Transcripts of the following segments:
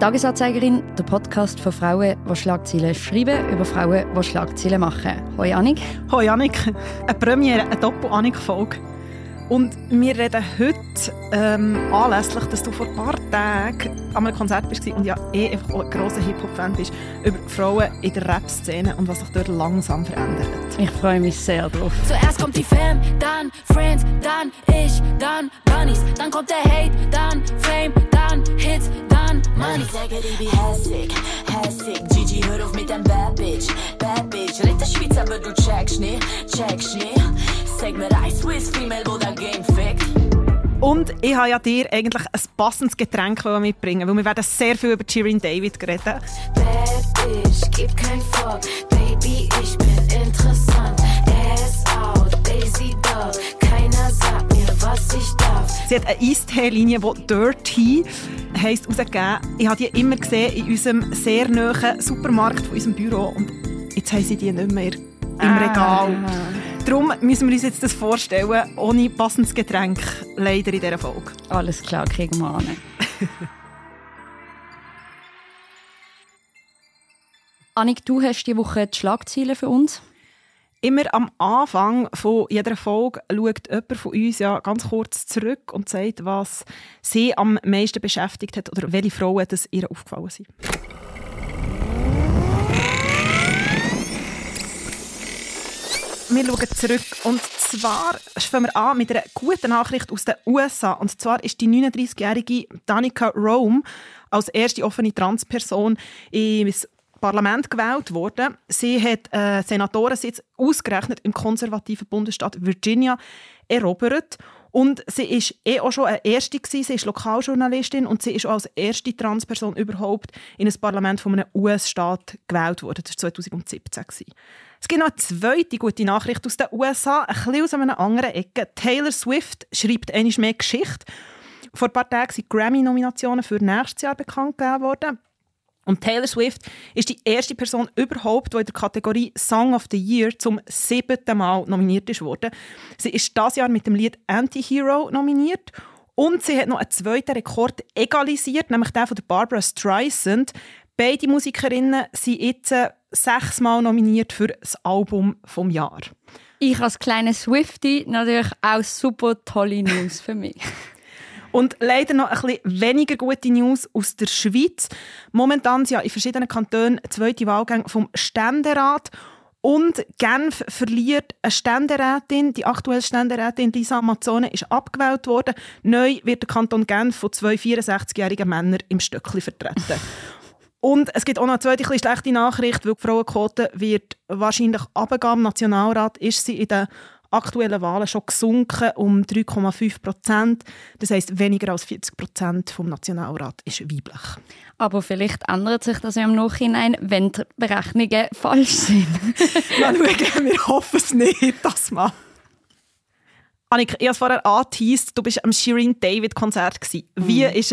Tagesanzeigerin, der Podcast von Frauen, die Schlagzeilen schreiben, über Frauen, die Schlagzeilen machen. Hoi Annik. Hoi Annik. Eine Premiere, eine Doppel-Annik-Folge. Und wir reden heute ähm, anlässlich, dass du vor ein paar Tagen an einem Konzert bist und ja eh einfach ein grosser Hip-Hop-Fan bist, über Frauen in der Rap-Szene und was sich dort langsam verändert. Ich freue mich sehr drauf. Zuerst kommt die Fam, dann Friends, dann ich, dann Bunnies, dann kommt der Hate, dann Fame, dann Hits, dann Money. Ich sage, die be hässig, hässig. Gigi, hör auf mit dem Bad Bitch, Bad Bitch. Red der Schweiz, aber du checkst nicht, checkst nicht. Sag mir ein Swiss Female, wo der Game fickt. Und ich habe ja dir eigentlich ein passendes Getränk mitbringen, weil wir werden sehr viel über Shirin David reden. Bad Bitch, gib kein Fuck. Baby, ich bin interessant. Ass out, Daisy Dog. Keiner sagt mir, was ich darf. Sie hat eine Eistee-Linie, die Dirty heisst, rausgegeben. Ich habe die immer gesehen in unserem sehr nahen Supermarkt von unserem Büro und jetzt haben sie die nicht mehr im Regal. Darum müssen wir uns jetzt das vorstellen, ohne passendes Getränk, leider in dieser Folge. Alles klar, kriegen wir an. Annik, du hast die Woche die Schlagzeilen für uns. Immer am Anfang von jeder Folge schaut jemand von uns ja ganz kurz zurück und sagt, was sie am meisten beschäftigt hat oder welche Frauen das ihr aufgefallen sind. Wir schauen zurück. Und zwar fangen wir an mit einer guten Nachricht aus den USA. Und zwar ist die 39-jährige Danica Rome als erste offene Transperson ins Parlament gewählt worden. Sie hat einen Senatorensitz ausgerechnet im konservativen Bundesstaat Virginia erobert. Und sie ist eh auch schon eine Erste gewesen. Sie ist Lokaljournalistin und sie ist auch als erste Transperson überhaupt in ein Parlament von einem US-Staat gewählt worden. Das war 2017. Gewesen. Es gibt noch eine zweite gute Nachricht aus den USA, ein bisschen aus einer anderen Ecke. Taylor Swift schreibt einmal mehr Geschichte. Vor ein paar Tagen sind Grammy-Nominationen für nächstes Jahr bekannt gegeben worden. Und Taylor Swift ist die erste Person überhaupt, die in der Kategorie Song of the Year zum siebten Mal nominiert worden. Sie ist das Jahr mit dem Lied Anti-Hero nominiert und sie hat noch einen zweiten Rekord egalisiert, nämlich den von Barbara Streisand. Beide Musikerinnen sind jetzt sechsmal nominiert für das Album vom Jahr. Ich als kleine Swiftie natürlich auch super tolle News für mich. Und leider noch ein bisschen weniger gute News aus der Schweiz. Momentan sind ja in verschiedenen Kantonen zweite Wahlgänge vom Ständerat. Und Genf verliert eine Ständerätin. Die aktuelle Ständerätin Lisa Amazzone ist abgewählt worden. Neu wird der Kanton Genf von zwei 64-jährigen Männern im Stöckli vertreten. Und es gibt auch noch eine zweite schlechte Nachricht, weil die Frauenquote wird wahrscheinlich runtergehen. Im Nationalrat ist sie in den aktuellen Wahlen schon gesunken um 3,5 Prozent. Das heisst, weniger als 40 Prozent vom Nationalrat ist weiblich. Aber vielleicht ändert sich das ja im Nachhinein, wenn die Berechnungen falsch sind. mal schauen, wir hoffen es nicht, das mal. Annik, ich habe es vorher angeteased, du bist am Shirin David Konzert. Wie war es?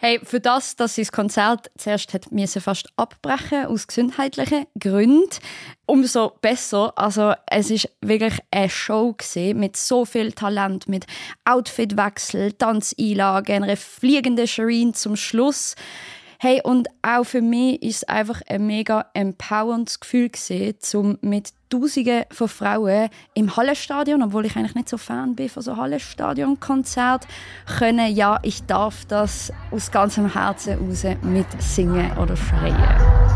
Hey, für das, dass sie das Konzert zuerst hat müssen fast abbrechen aus gesundheitlichen Gründen, umso besser. Also es ist wirklich eine Show mit so viel Talent, mit Outfitwechsel, Tanzeinlagen, einer fliegenden Shireen zum Schluss. Hey, und auch für mich ist es einfach ein mega empowerndes Gefühl um mit Tausenden von Frauen im Hallenstadion, obwohl ich eigentlich nicht so Fan bin von so Hallenstadion-Konzert, können, ja, ich darf das aus ganzem Herzen raus mit singen oder schreien.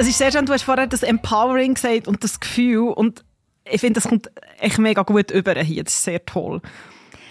Es ist sehr schön, du hast vorher das Empowering gesagt und das Gefühl und ich finde, das kommt echt mega gut über hier. Das ist sehr toll.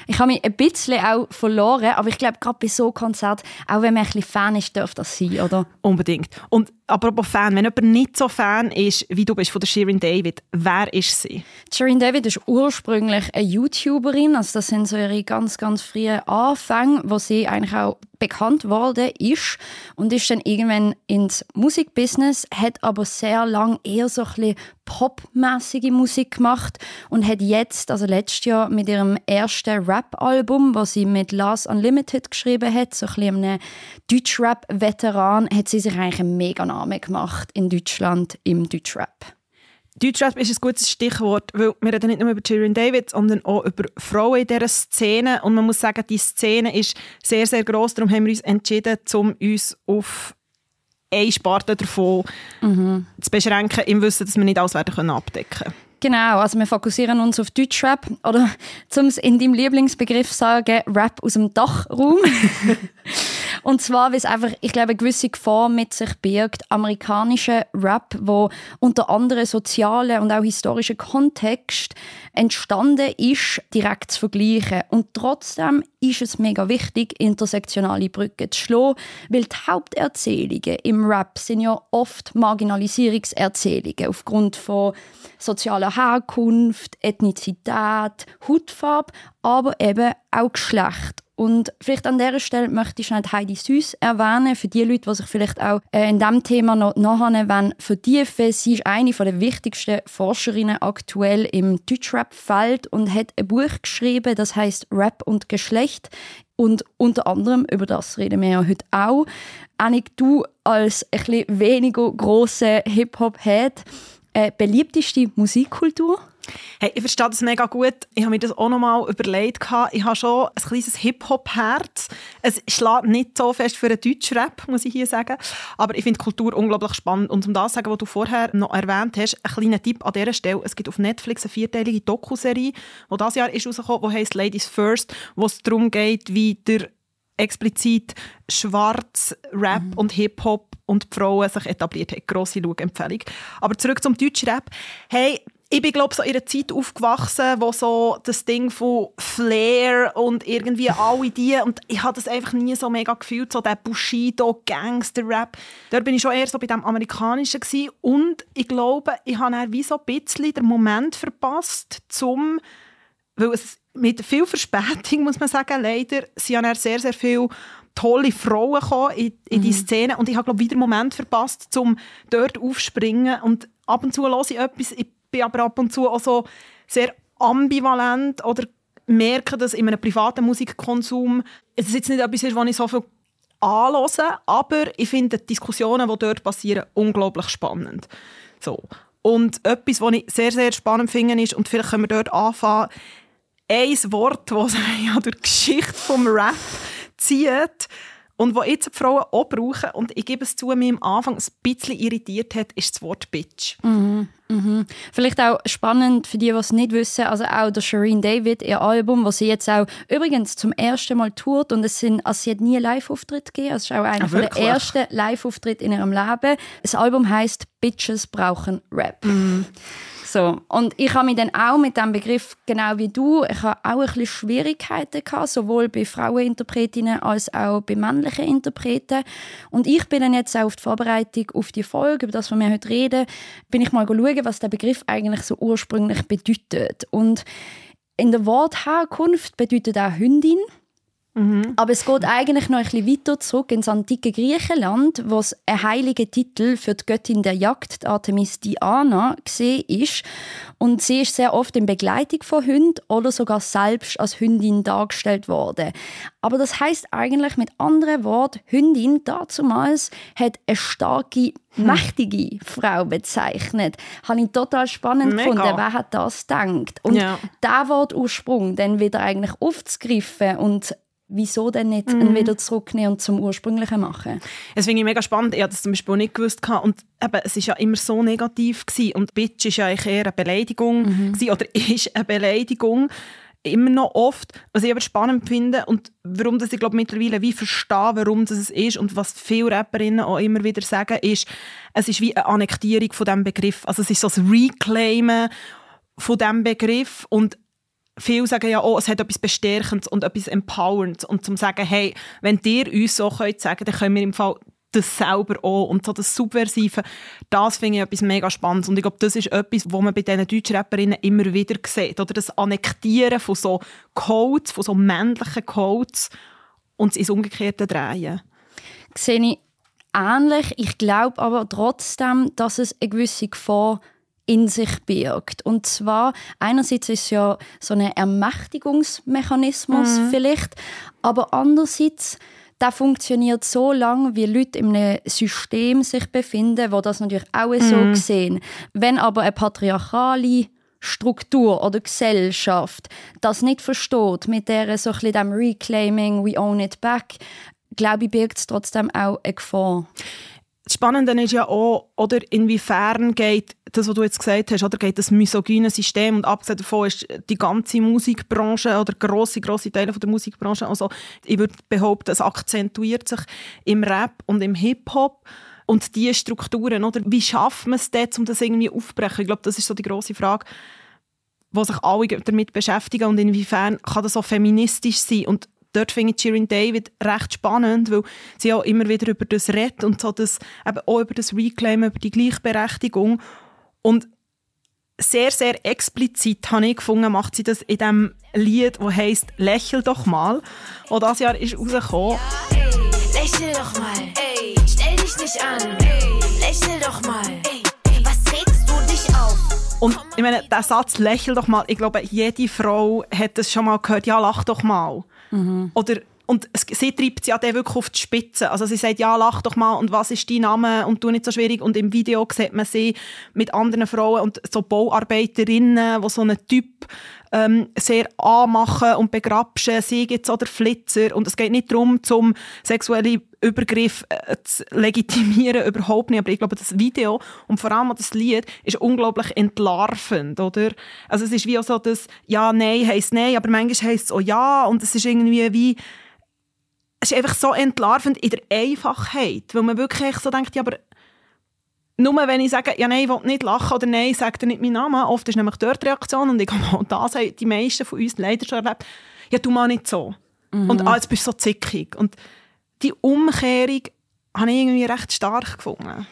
Ich habe mich ein bisschen auch verloren, aber ich glaube, gerade bei so Konzert, auch wenn man ein bisschen Fan ist, darf das sein, oder? Unbedingt. Und apropos Fan, wenn jemand nicht so Fan ist, wie du bist von der Shirin David, wer ist sie? Shirin David ist ursprünglich eine YouTuberin, also das sind so ihre ganz, ganz frühen Anfänge, wo sie eigentlich auch bekannt worden ist und ist dann irgendwann ins Musikbusiness, hat aber sehr lang eher so ein bisschen popmäßige Musik gemacht und hat jetzt, also letztes Jahr mit ihrem ersten Rap-Album, was sie mit Last Unlimited geschrieben hat, so ein bisschen einem Deutschrap-Veteran, hat sie sich eigentlich einen mega Namen gemacht in Deutschland im Deutschrap. Deutschrap ist ein gutes Stichwort, weil wir reden nicht nur über Shirin David, sondern auch über Frauen in dieser Szene. Und man muss sagen, die Szene ist sehr, sehr gross. Darum haben wir uns entschieden, um uns auf eine Sparte davon mhm. zu beschränken, im Wissen, dass wir nicht alles werden abdecken können. Genau, also wir fokussieren uns auf Deutschrap oder zum in deinem Lieblingsbegriff sagen, Rap aus dem Dachraum. Und zwar, weil es einfach, ich glaube, eine gewisse Gefahr mit sich birgt, amerikanischer Rap, wo unter anderem sozialen und auch historischen Kontext entstanden ist, direkt zu vergleichen. Und trotzdem ist es mega wichtig, intersektionale Brücken zu schlagen, weil die Haupterzählungen im Rap sind ja oft Marginalisierungserzählungen aufgrund von sozialer Herkunft, Ethnizität, Hautfarbe, aber eben auch Geschlecht. Und vielleicht an dieser Stelle möchte ich schnell Heidi Süß erwähnen, für die Leute, die sich vielleicht auch äh, in diesem Thema noch nachher vertiefen Sie ist eine der wichtigsten Forscherinnen aktuell im Deutschrap-Feld und hat ein Buch geschrieben, das heißt Rap und Geschlecht. Und unter anderem, über das reden wir ja heute auch. Annik, du als ein bisschen weniger grosser Hip-Hop-Head, äh, beliebteste Musikkultur? Hey, ich verstehe das mega gut. Ich habe mir das auch noch mal überlegt. Ich habe schon ein kleines Hip-Hop-Herz. Es schlägt nicht so fest für einen Deutschrap, muss ich hier sagen. Aber ich finde Kultur unglaublich spannend. Und um das zu sagen, was du vorher noch erwähnt hast, ein kleiner Tipp an dieser Stelle. Es gibt auf Netflix eine vierteilige Dokuserie, die dieses Jahr ist rausgekommen, die heißt Ladies First, wo es darum geht, wie der explizit schwarz Rap mhm. und Hip-Hop und die Frauen sich etabliert haben. Grosse Schau-Empfehlung. Aber zurück zum Deutschrap. Hey, ich bin glaube so in einer Zeit aufgewachsen, wo so das Ding von Flair und irgendwie alle die und ich habe das einfach nie so mega gefühlt, so der Bushido Gangster-Rap. Da bin ich schon eher so bei dem Amerikanischen gewesen. und ich glaube, ich habe dann wie so ein bisschen den Moment verpasst, zum, weil es mit viel Verspätung, muss man sagen, leider, sind ja sehr, sehr viele tolle Frauen in, in die mhm. Szene und ich habe glaube wieder einen Moment verpasst, um dort aufzuspringen und ab und zu höre ich etwas, ich bin aber ab und zu auch so sehr ambivalent oder merke, dass in einem privaten Musikkonsum es ist jetzt nicht etwas ist, was ich so viel anhöre, aber ich finde die Diskussionen, die dort passieren, unglaublich spannend. So. Und etwas, was ich sehr, sehr spannend finde, ist, und vielleicht können wir dort anfangen, ein Wort, das ja durch die Geschichte des Rap zieht, und was jetzt die Frauen auch brauchen, und ich gebe es zu, mir am Anfang ein bisschen irritiert hat, ist das Wort Bitch. Mhm, mhm. Vielleicht auch spannend für die, die es nicht wissen, also auch der Shireen David, ihr Album, das sie jetzt auch übrigens zum ersten Mal tourt und es sind, also sie hat nie einen Live-Auftritt gegeben, es ist auch einer ah, der ersten Live-Auftritte in ihrem Leben. Das Album heißt Bitches brauchen Rap. Mhm. So. Und ich habe mich dann auch mit dem Begriff, genau wie du, ich habe auch ein bisschen Schwierigkeiten gehabt, sowohl bei Fraueninterpretinnen als auch bei männlichen Interpreten. Und ich bin dann jetzt auch auf die Vorbereitung auf die Folge, über das, was wir heute reden, bin ich mal schauen, was der Begriff eigentlich so ursprünglich bedeutet. Und in der Wortherkunft bedeutet auch Hündin. Mhm. Aber es geht eigentlich noch ein bisschen weiter zurück ins antike Griechenland, wo es ein heiliger Titel für die Göttin der Jagd, die Artemis Diana, gesehen ist. Und sie ist sehr oft in Begleitung von Hunden oder sogar selbst als Hündin dargestellt worden. Aber das heißt eigentlich mit anderen Worten, Hündin dazumals hat eine starke hm. mächtige Frau bezeichnet. Habe ich total spannend Mega. gefunden. Wer hat das gedacht? Und ja. der Wortursprung dann wieder eigentlich aufzugreifen und wieso denn nicht mhm. wieder zurücknehmen und zum Ursprünglichen machen? Das finde ich mega spannend. Ich habe das zum Beispiel auch nicht gewusst. Und eben, es war ja immer so negativ. Gewesen. Und Bitch war ja eigentlich eher eine Beleidigung. Mhm. Gewesen, oder ist eine Beleidigung. Immer noch oft. Was ich aber spannend finde und warum das ich glaube mittlerweile wie verstehe, warum das ist und was viele Rapperinnen auch immer wieder sagen, ist, es ist wie eine Annektierung von diesem Begriff. Also es ist so ein Reclaimen von diesem Begriff und viele sagen ja, oh, es hat etwas Bestärkendes und etwas Empowerendes. Und zum sagen, hey, wenn ihr uns so könnt sagen, dann können wir im Fall das selber auch. Und so das Subversive, das finde ich etwas mega Spannendes. Und ich glaube, das ist etwas, was man bei diesen deutschen Rapperinnen immer wieder sieht. Oder das Annektieren von so Codes, von so männlichen Codes und es ins Umgekehrte drehen. Sehe ich ähnlich. Ich glaube aber trotzdem, dass es eine gewisse Gefahr in sich birgt. Und zwar, einerseits ist es ja so ein Ermächtigungsmechanismus vielleicht, aber andererseits, der funktioniert so lange, wie Leute in einem System sich befinden, wo das natürlich auch so sehen. Wenn aber eine patriarchale Struktur oder Gesellschaft das nicht versteht, mit der so ein bisschen dem Reclaiming, we own it back, glaube ich, birgt es trotzdem auch eine Gefahr. Das Spannende ist ja auch, oder inwiefern geht das, was du jetzt gesagt hast, oder geht das misogyne System und abgesehen davon ist die ganze Musikbranche oder grosse, grosse Teile von der Musikbranche, also ich würde behaupten, es akzentuiert sich im Rap und im Hip-Hop und diese Strukturen, oder wie schafft man es dort, um das irgendwie aufzubrechen? Ich glaube, das ist so die grosse Frage, wo sich alle damit beschäftigen und inwiefern kann das auch feministisch sein und dort finde ich Shirin David recht spannend, weil sie auch immer wieder über das redet und so das, eben auch über das Reclaim, über die Gleichberechtigung. Und sehr, sehr explizit habe ich gefunden, macht sie das in dem Lied, das heisst «Lächel doch mal». Und das Jahr ist rausgekommen. Ey, lächel doch mal, ey, stell dich nicht an, ey, lächel doch mal, ey, was regst du dich auf? Und ich meine, der Satz «Lächel doch mal», ich glaube, jede Frau hat das schon mal gehört, «Ja, lach doch mal». Oder, und sie treibt sie ja dann wirklich auf die Spitze. Also sie sagt, ja, lach doch mal und was ist dein Name und du nicht so schwierig. Und im Video sieht man sie mit anderen Frauen und so Bauarbeiterinnen, die so einen Typ ähm, sehr anmachen und begrapschen. Sie gibt oder Flitzer. Und es geht nicht darum, zum sexuelle Übergriff äh, zu legitimieren, überhaupt nicht. Aber ich glaube, das Video und vor allem das Lied ist unglaublich entlarvend, oder? Also es ist wie so, dass ja, nein heisst nein, aber manchmal heisst es auch ja. Und es ist irgendwie wie es ist einfach so entlarvend in der Einfachheit, weil man wirklich so denkt, ja, aber nur wenn ich sage, ja nein, ich will nicht lachen oder nein, sagt er nicht meinen Namen, oft ist nämlich dort die Reaktion und ich glaube, das haben die meisten von uns leider schon erlebt, ja, du mal nicht so. Und ah, jetzt bist du so zickig. Und die Umkehrung habe ich irgendwie recht stark gefunden.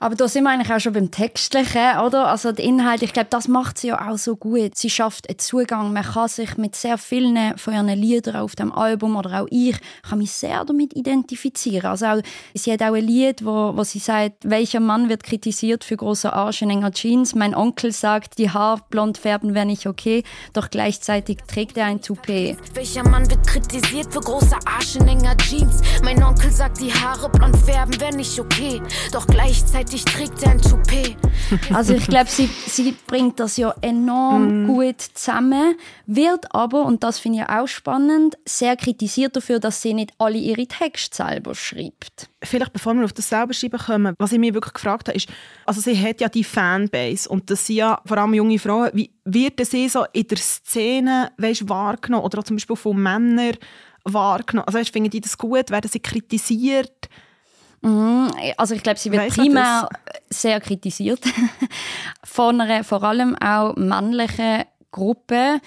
Aber da sind wir eigentlich auch schon beim Textlichen, oder? Also der Inhalt, ich glaube, das macht sie ja auch so gut. Sie schafft einen Zugang. Man kann sich mit sehr vielen von ihren Liedern auf dem Album oder auch ich kann mich sehr damit identifizieren. Also auch, sie hat auch ein Lied, wo, wo sie sagt, welcher Mann wird kritisiert für große Arsch in enger Jeans? Mein Onkel sagt, die Haare blond färben wäre nicht okay, doch gleichzeitig trägt er ein Toupet. Welcher Mann wird kritisiert für große Arsch in enger Jeans? Mein Onkel sagt, die Haare blond färben wäre nicht okay, doch gleichzeitig trägt er ein Toupet. Also ich glaube, sie, sie bringt das ja enorm gut zusammen, wird aber, und das finde ich auch spannend, sehr kritisiert dafür, dass sie nicht alle ihre Texte selber schreibt. Vielleicht bevor wir auf das selber schreiben kommen, was ich mich wirklich gefragt habe, ist, also sie hat ja die Fanbase und das sind ja vor allem junge Frauen. Wie wird sie so in der Szene weißt, wahrgenommen oder auch zum Beispiel von Männern wahrgenommen? Also weißt, finden die das gut? Werden sie kritisiert? Mhm, Also ich glaube, sie wird Weiss primär sehr kritisiert von einer vor allem auch männlichen Gruppe.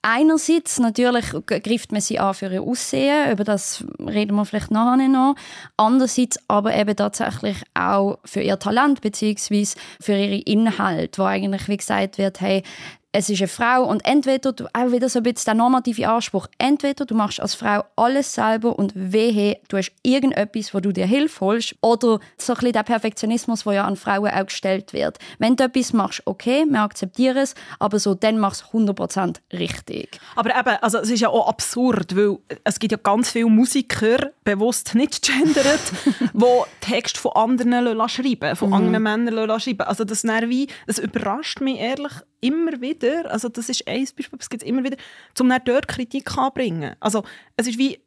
Einerseits natürlich greift man sie an für ihr Aussehen, über das reden wir vielleicht nachher noch. Andererseits aber eben tatsächlich auch für ihr Talent beziehungsweise für ihre Inhalte, wo eigentlich wie gesagt wird, hey, es ist eine Frau und entweder, du, auch wieder so ein bisschen der normative Anspruch, entweder du machst als Frau alles selber und wehe, du hast irgendetwas, wo du dir Hilfe holst, oder so ein bisschen der Perfektionismus, der ja an Frauen auch gestellt wird. Wenn du etwas machst, okay, wir akzeptieren es, aber so, dann machst du 100% richtig. Aber eben, also es ist ja auch absurd, weil es gibt ja ganz viele Musiker, bewusst nicht gendert, die Texte von anderen schreiben von anderen Männern schreiben Also das, dann wie, das überrascht mich ehrlich immer wieder, also das ist ein Beispiel, es gibt immer wieder, um dann dort Kritik anbringen. Also es ist wie,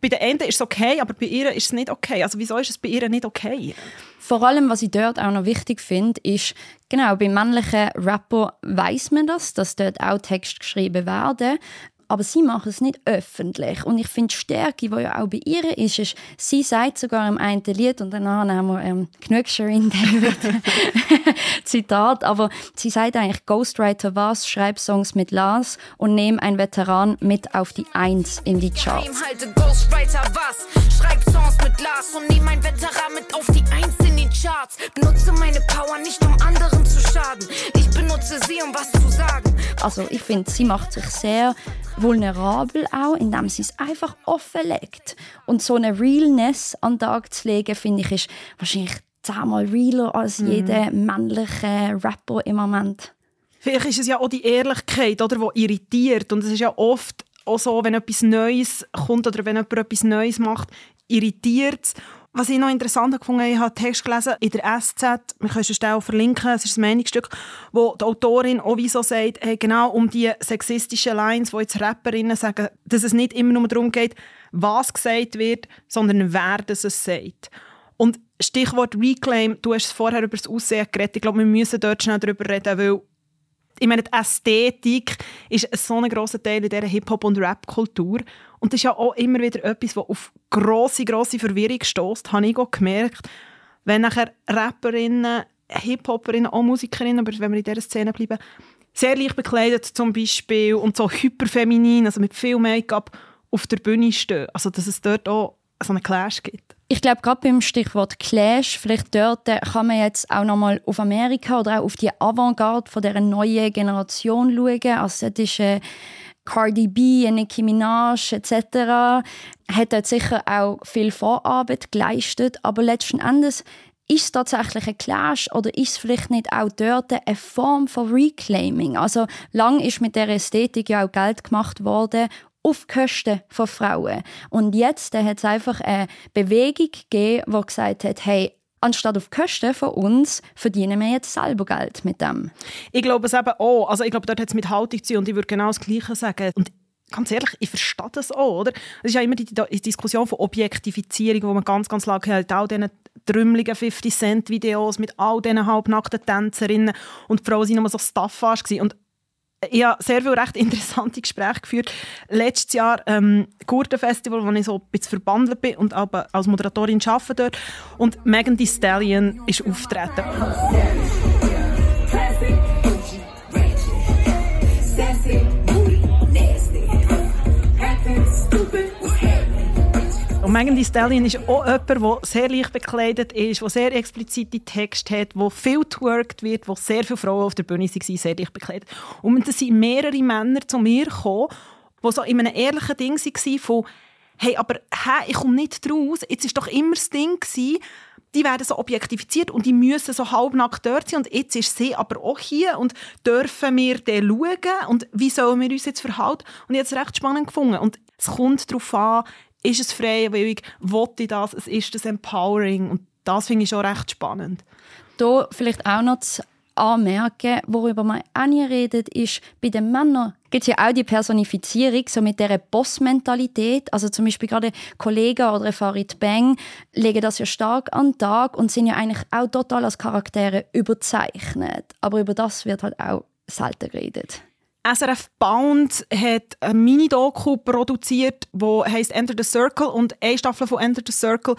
bei den einen ist es okay, aber bei ihr ist es nicht okay. Also wieso ist es bei ihr nicht okay? Vor allem, was ich dort auch noch wichtig finde, ist, genau, bei männlichen Rapper weiß man das, dass dort auch Texte geschrieben werden. Aber sie machen es nicht öffentlich. Und ich finde, die Stärke, die ja auch bei ihr ist, ist, sie sagt sogar im einen Lied, und danach haben wir ähm, Shirin David Zitat, aber sie sagt eigentlich, Ghostwriter was, schreib Songs mit Lars und nehm einen Veteran mit auf die Eins in die Charts. Ghostwriter was, schreib Songs mit Lars und nehm ein Veteran mit auf die Eins in die Charts. Benutze meine Power nicht, um anderen zu schaden. Ich benutze sie, um was zu sagen. Also ich finde, sie macht sich sehr vulnerabel auch, indem sie es einfach offenlegt. Und so eine Realness an den Tag zu legen, finde ich, ist wahrscheinlich zehnmal realer als mhm. jeder männliche Rapper im Moment. Vielleicht ist es ja auch die Ehrlichkeit, oder, die irritiert. Und es ist ja oft auch so, wenn etwas Neues kommt oder wenn jemand etwas Neues macht, irritiert es. Was ich noch interessant habe, ich habe Text gelesen in der SZ, wir können es auch verlinken, es ist ein Meinungsstück, wo die Autorin auch wie so sagt, hey, genau um die sexistischen Lines, wo jetzt Rapperinnen sagen, dass es nicht immer nur darum geht, was gesagt wird, sondern wer das es sagt. Und Stichwort Reclaim, du hast vorher über das Aussehen geredet, ich glaube, wir müssen dort schnell darüber reden, weil ich meine, die Ästhetik ist so ein grosser Teil in dieser Hip-Hop- und Rap-Kultur. Und das ist ja auch immer wieder etwas, was auf grosse, grosse Verwirrung stößt, habe ich auch gemerkt. Wenn nachher Rapperinnen, Hip-Hoperinnen, auch Musikerinnen, aber wenn wir in dieser Szene bleiben, sehr leicht bekleidet zum Beispiel und so hyperfeminin, also mit viel Make-up auf der Bühne stehen. Also dass es dort auch so einen Clash gibt. Ich glaube, gerade beim Stichwort Clash, vielleicht dort äh, kann man jetzt auch nochmal auf Amerika oder auch auf die Avantgarde von dieser neuen Generation schauen. Also das ist äh, Cardi B, Nicki Minaj etc. hat dort sicher auch viel Vorarbeit geleistet, aber letzten Endes ist es tatsächlich ein Clash oder ist es vielleicht nicht auch dort eine Form von Reclaiming? Also lang ist mit der Ästhetik ja auch Geld gemacht worden auf Kosten von Frauen. Und jetzt hat es einfach eine Bewegung gegeben, die gesagt hat, hey, anstatt auf Kosten von uns verdienen wir jetzt selber Geld mit dem. Ich glaube es eben auch. Also ich glaube, dort hat es mit Haltung zu und ich würde genau das Gleiche sagen. Und ganz ehrlich, ich verstehe das auch, oder? Es ist ja immer die, die Diskussion von Objektifizierung, wo man ganz, ganz lange hat, all diesen trümmeligen 50-Cent-Videos mit all diesen halbnackten Tänzerinnen und die Frauen waren nur so Staffage und ich habe sehr viele recht interessante Gespräche geführt. Letztes Jahr ähm, Gurtenfestival, wo ich so ein bisschen verbandelt bin und aber als Moderatorin arbeite dort. Und Megan Thee Stallion ist auftreten. Thee Stallion ist auch jemand, der sehr leicht bekleidet ist, der sehr explizite Texte hat, wo viel twerkt wird, wo sehr viele Frauen auf der Bühne waren, sehr leicht bekleidet. Und es sind mehrere Männer zu mir gekommen, die so in einem ehrlichen Ding waren von «Hey, aber hä, ich komme nicht raus, jetzt war doch immer das Ding, gewesen, die werden so objektifiziert und die müssen so halbnackt dort sein und jetzt ist sie aber auch hier und dürfen wir den schauen und wie sollen wir uns jetzt verhalten? Und ich habe es recht spannend gefunden und es kommt darauf an, ist es freiwillig, wollte ich das, es ist das Empowering und das finde ich schon recht spannend. Da vielleicht auch noch zu anmerken, worüber man auch nie redet, ist, bei den Männern gibt es ja auch die Personifizierung, so mit dieser Boss-Mentalität. Also zum Beispiel gerade Kollegen oder Farid Bang legen das ja stark an den Tag und sind ja eigentlich auch total als Charaktere überzeichnet. Aber über das wird halt auch selten geredet. SRF Bound hat eine Mini-Doku produziert, wo heißt Enter the Circle und eine Staffel von Enter the Circle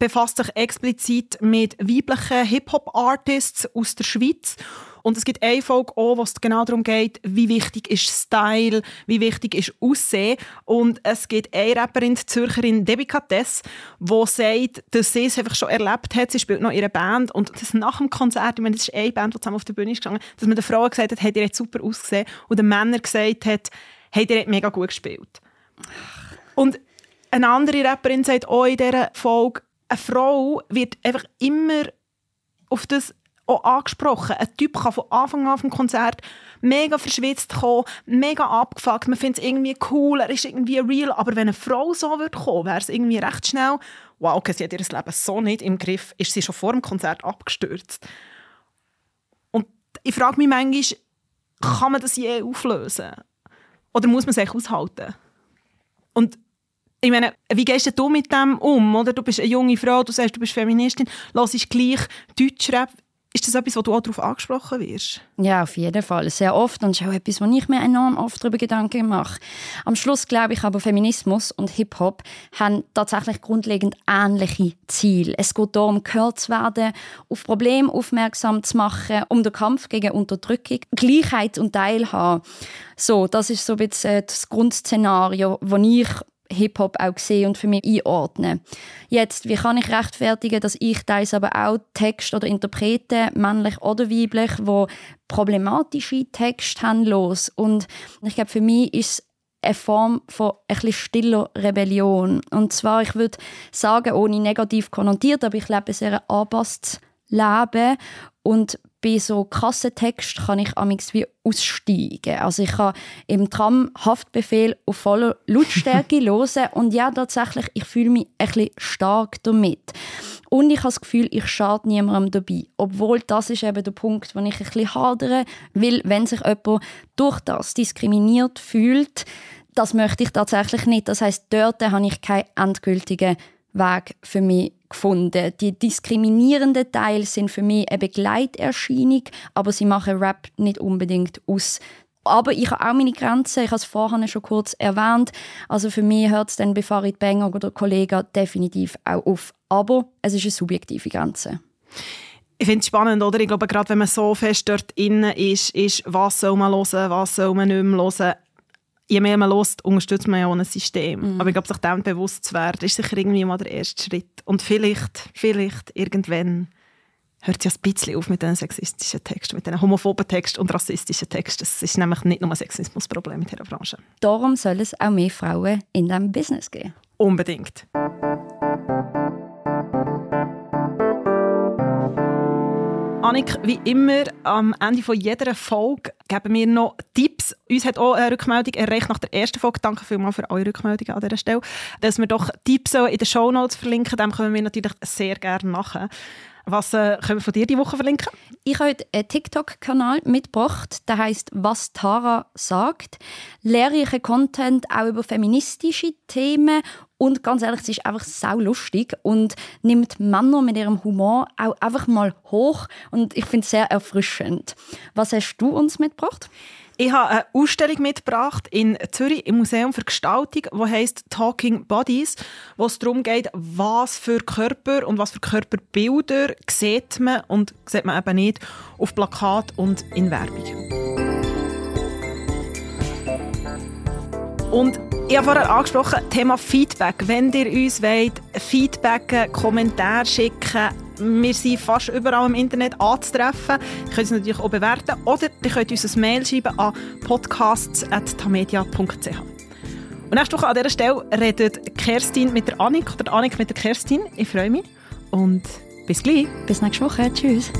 befasst sich explizit mit weiblichen Hip-Hop-Artists aus der Schweiz. Und es gibt eine Folge auch, wo es genau darum geht, wie wichtig ist Style, wie wichtig ist Aussehen. Und es gibt eine Rapperin, die Zürcherin Debbie Cates, die sagt, dass sie es einfach schon erlebt hat. Sie spielt noch ihre Band. Und das nach dem Konzert, ich meine, das ist eine Band, die zusammen auf der Bühne ist gegangen, dass man den Frauen gesagt hat, hey, ihr hat super ausgesehen. Und den Männern gesagt hat, hey, ihr mega gut gespielt. Und eine andere Rapperin sagt auch in dieser Folge, eine Frau wird einfach immer auf das auch angesprochen. Ein Typ kann von Anfang an auf dem Konzert mega verschwitzt kommen, mega abgefuckt. Man findet es irgendwie cool, er ist irgendwie real. Aber wenn eine Frau so würde kommen, wäre es irgendwie recht schnell, wow, okay, sie hat ihr Leben so nicht im Griff, ist sie schon vor dem Konzert abgestürzt. Und ich frage mich manchmal, kann man das je auflösen? Oder muss man sich aushalten? Und ich meine, wie gehst du mit dem um? Oder? Du bist eine junge Frau, du sagst, du bist Feministin, hörst gleich Deutschrap. Ist das etwas, wo du auch darauf angesprochen wirst? Ja, auf jeden Fall. Sehr oft. Und das ist auch etwas, wo ich mir enorm oft darüber Gedanken mache. Am Schluss glaube ich aber, Feminismus und Hip-Hop haben tatsächlich grundlegend ähnliche Ziele. Es geht darum, gehört zu werden, auf Probleme aufmerksam zu machen, um den Kampf gegen Unterdrückung, Gleichheit und Teilhabe. So, das ist so ein bisschen das Grundszenario, das ich Hip-Hop auch sehe und für mich einordnen. Jetzt, wie kann ich rechtfertigen, dass ich teils aber auch Text oder Interpreten, männlich oder weiblich, wo problematische Texte haben los und ich glaube, für mich ist eine Form von bisschen stiller Rebellion. Und zwar, ich würde sagen, ohne negativ konnotiert, aber ich lebe sehr anpasstes Leben und bei so krassen Texten kann ich amigs wie aussteigen. Also ich kann im Tram Haftbefehl auf voller Lautstärke hören und ja, tatsächlich, ich fühle mich ein bisschen stark damit. Und ich habe das Gefühl, ich schade niemandem dabei. Obwohl das ist eben der Punkt, wo ich ein bisschen hadere, weil wenn sich jemand durch das diskriminiert fühlt, das möchte ich tatsächlich nicht. Das heißt, dort habe ich keinen endgültigen Weg für mich gefunden. Die diskriminierenden Teile sind für mich eine Begleiterscheinung, aber sie machen Rap nicht unbedingt aus. Aber ich habe auch meine Grenzen, ich habe es vorhin schon kurz erwähnt. Also für mich hört es dann bei Farid Bang oder Kollegen definitiv auch auf. Aber es ist eine subjektive Grenze. Ich finde es spannend, oder? Ich glaube, gerade wenn man so fest dort innen ist, ist, was soll man hören, was soll man nicht mehr hören, je mehr man lost, unterstützt man ja auch ein System. Mhm. Aber ich glaube, sich dem bewusst zu werden, ist sicher irgendwie mal der erste Schritt. Und vielleicht, vielleicht irgendwann hört es ja ein bisschen auf mit diesen sexistischen Texten, mit diesen homophoben Texten und rassistischen Texten. Das ist nämlich nicht nur ein Sexismusproblem in dieser Branche. Darum soll es auch mehr Frauen in diesem Business geben. Unbedingt. Annik, wie immer, am Ende von jeder Folge geben wir noch Tipps. Uns hat auch eine Rückmeldung erreicht nach der ersten Folge. Danke vielmals für eure Rückmeldungen an dieser Stelle. Dass wir doch Tipps in den Show Notes verlinken, dem können wir natürlich sehr gerne machen. Was äh, können wir von dir die Woche verlinken? Ich habe heute einen TikTok-Kanal mitgebracht, der heißt «Was Tara sagt». Lehrreiche Content auch über feministische Themen und ganz ehrlich, es ist einfach sau lustig und nimmt Männer mit ihrem Humor auch einfach mal hoch und ich finde es sehr erfrischend. Was hast du uns mitgebracht? Ich habe eine Ausstellung mitgebracht in Zürich im Museum für Gestaltung, die heißt Talking Bodies, wo es darum geht, was für Körper und was für Körperbilder sieht man und sieht man eben nicht auf Plakat und in Werbung. Und ich habe vorher angesprochen, Thema Feedback. Wenn ihr uns wollt, Feedback, Kommentare schicken, wir sind fast überall im Internet anzutreffen. Ihr könnt es natürlich auch bewerten oder ihr könnt uns ein Mail schreiben an podcasts.tamedia.ch. Und nächste Woche an dieser Stelle redet Kerstin mit der Annik oder Annik mit der Kerstin. Ich freue mich und bis gleich. Bis nächste Woche. Tschüss.